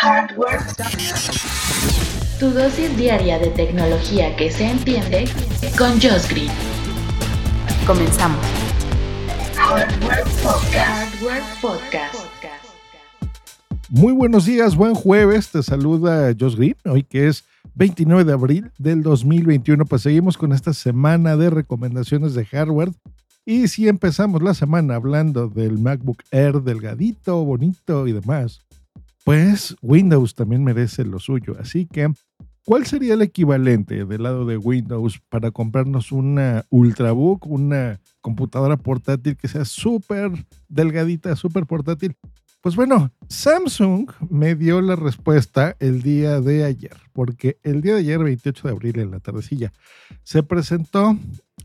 Hardware. Tu dosis diaria de tecnología que se entiende con Josh Green. Comenzamos. Hardware Podcast. Hardware Podcast. Muy buenos días, buen jueves. Te saluda Josh Green, hoy que es 29 de abril del 2021. Pues seguimos con esta semana de recomendaciones de hardware. Y si empezamos la semana hablando del MacBook Air delgadito, bonito y demás, pues Windows también merece lo suyo. Así que, ¿cuál sería el equivalente del lado de Windows para comprarnos una Ultrabook, una computadora portátil que sea súper delgadita, súper portátil? Pues bueno, Samsung me dio la respuesta el día de ayer, porque el día de ayer, 28 de abril, en la tardecilla, se presentó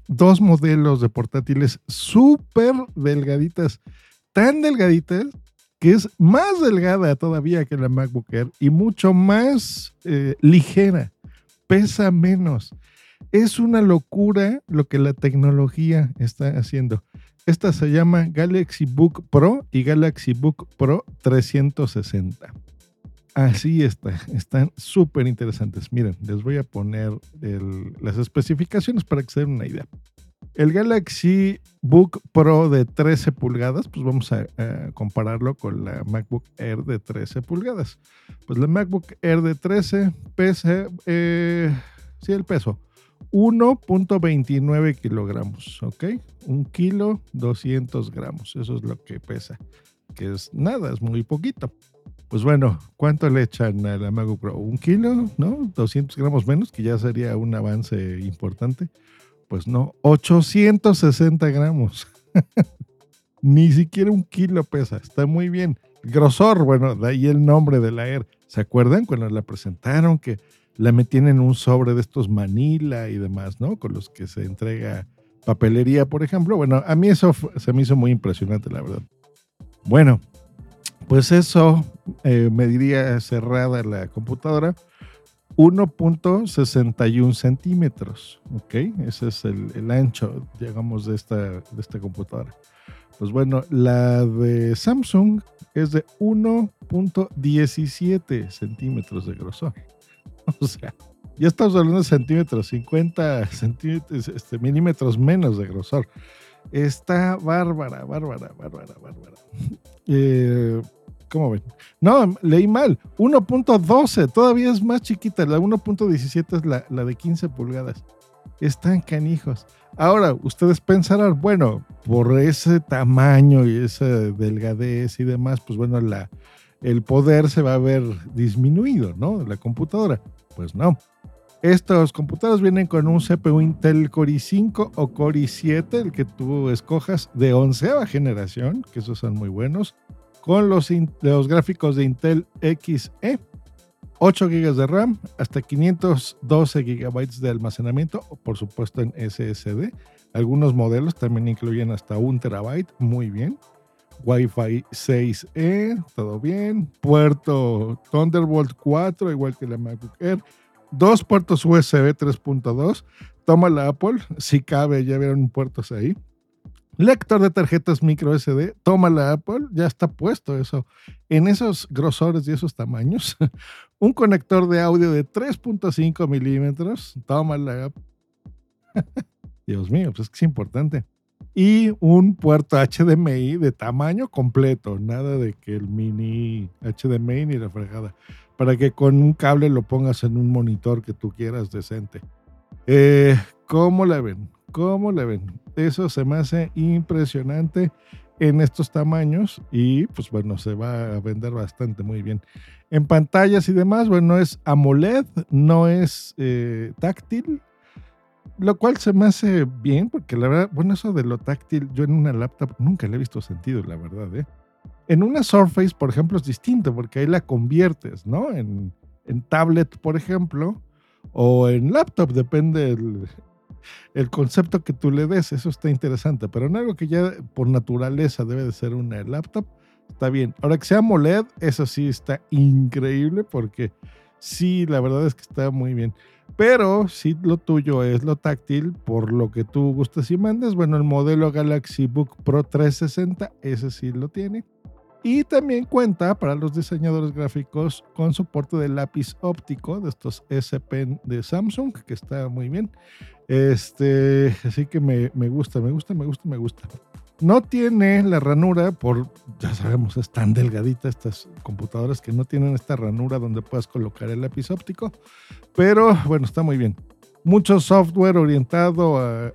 dos modelos de portátiles súper delgaditas, tan delgaditas que es más delgada todavía que la MacBook Air y mucho más eh, ligera, pesa menos. Es una locura lo que la tecnología está haciendo. Esta se llama Galaxy Book Pro y Galaxy Book Pro 360. Así está, están súper interesantes. Miren, les voy a poner las especificaciones para que se den una idea. El Galaxy Book Pro de 13 pulgadas, pues vamos a, compararlo con la MacBook Air de 13 pulgadas. Pues la MacBook Air de 13 pesa, eh, sí, el peso, 1.29 kilogramos, ¿ok? Un kilo 200 gramos, eso es lo que pesa, que es nada, es muy poquito. Pues bueno, ¿cuánto le echan a la MacBook Pro? ¿Un kilo? ¿No? 200 gramos menos, que ya sería un avance importante. Pues no, 860 gramos. Ni siquiera un kilo pesa, está muy bien. Grosor, bueno, de ahí el nombre de la Air. ¿Se acuerdan cuando la presentaron que la metían en un sobre de estos Manila y demás, ¿no? Con los que se entrega papelería, por ejemplo. Bueno, a mí eso se me hizo muy impresionante, la verdad. Bueno, pues eso eh, me diría cerrada la computadora. 1.61 centímetros, ¿ok? Ese es el, ancho, digamos, de esta, de esta computadora. Pues bueno, la de Samsung es de 1.17 centímetros de grosor. O sea, ya estamos hablando de centímetros, 50 centímetros, este, milímetros menos de grosor. Está bárbara, bárbara, bárbara, bárbara. Eh, No, leí mal. 1.12, todavía es más chiquita. La 1.17 es la, de 15 pulgadas. Están canijos. Ahora, ustedes pensarán, bueno, por ese tamaño y esa delgadez y demás, pues bueno, la, el poder se va a ver disminuido, ¿no? La computadora. Pues no. Estos computadores vienen con un CPU Intel Core i5 o Core i7, el que tú escojas de onceava generación, que esos son muy buenos, con los, gráficos de Intel XE, 8 GB de RAM, hasta 512 GB de almacenamiento, por supuesto en SSD. Algunos modelos también incluyen hasta un terabyte, muy bien. Wi-Fi 6E, todo bien. Puerto Thunderbolt 4, igual que la MacBook Air. Dos puertos USB 3.2. Toma la Apple, si cabe, ya vieron puertos ahí. Lector de tarjetas micro SD, toma la Apple, ya está puesto eso. En esos grosores y esos tamaños. Un conector de audio de 3.5 milímetros, toma la Apple. Dios mío, pues es que es importante y un puerto HDMI de tamaño completo, nada de que el mini HDMI ni la fregada, para que con un cable lo pongas en un monitor que tú quieras decente. Eh, ¿Cómo la ven? ¿Cómo la ven? Eso se me hace impresionante en estos tamaños y pues bueno, se va a vender bastante muy bien. En pantallas y demás, bueno, es AMOLED, no es eh, táctil, lo cual se me hace bien, porque la verdad, bueno, eso de lo táctil, yo en una laptop nunca le he visto sentido, la verdad, ¿eh? En una Surface, por ejemplo, es distinto, porque ahí la conviertes, ¿no? En, tablet, por ejemplo, o en laptop, depende el, el concepto que tú le des, eso está interesante, pero en algo que ya por naturaleza debe de ser una laptop, está bien. Ahora que sea AMOLED, eso sí está increíble, porque sí, la verdad es que está muy bien. Pero si lo tuyo es lo táctil, por lo que tú gustes y mandes, bueno, el modelo Galaxy Book Pro 360, ese sí lo tiene. Y también cuenta para los diseñadores gráficos con soporte de lápiz óptico de estos S Pen de Samsung, que está muy bien. Este, así que me, me gusta, me gusta, me gusta, me gusta. No tiene la ranura, por, ya sabemos, es tan delgadita estas computadoras que no tienen esta ranura donde puedas colocar el lápiz óptico, pero bueno, está muy bien. Mucho software orientado a,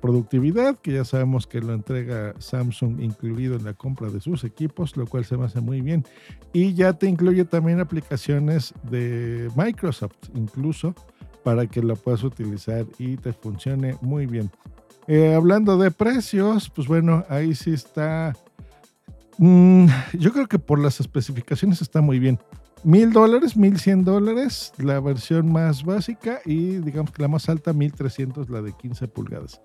productividad, que ya sabemos que lo entrega Samsung incluido en la compra de sus equipos, lo cual se me hace muy bien. Y ya te incluye también aplicaciones de Microsoft, incluso para que lo puedas utilizar y te funcione muy bien. Eh, hablando de precios, pues bueno, ahí sí está. Mm, yo creo que por las especificaciones está muy bien mil dólares, mil cien dólares, la versión más básica y digamos que la más alta, mil trescientos, la de 15 pulgadas.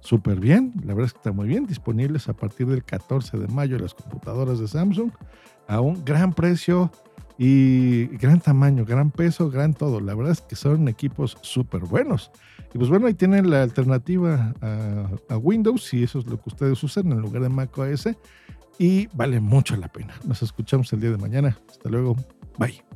Súper bien, la verdad es que está muy bien, disponibles a partir del 14 de mayo las computadoras de Samsung a un gran precio y gran tamaño, gran peso, gran todo. La verdad es que son equipos súper buenos. Y pues bueno, ahí tienen la alternativa a, a Windows, si eso es lo que ustedes usan en lugar de Mac OS. Y vale mucho la pena. Nos escuchamos el día de mañana. Hasta luego. Bye.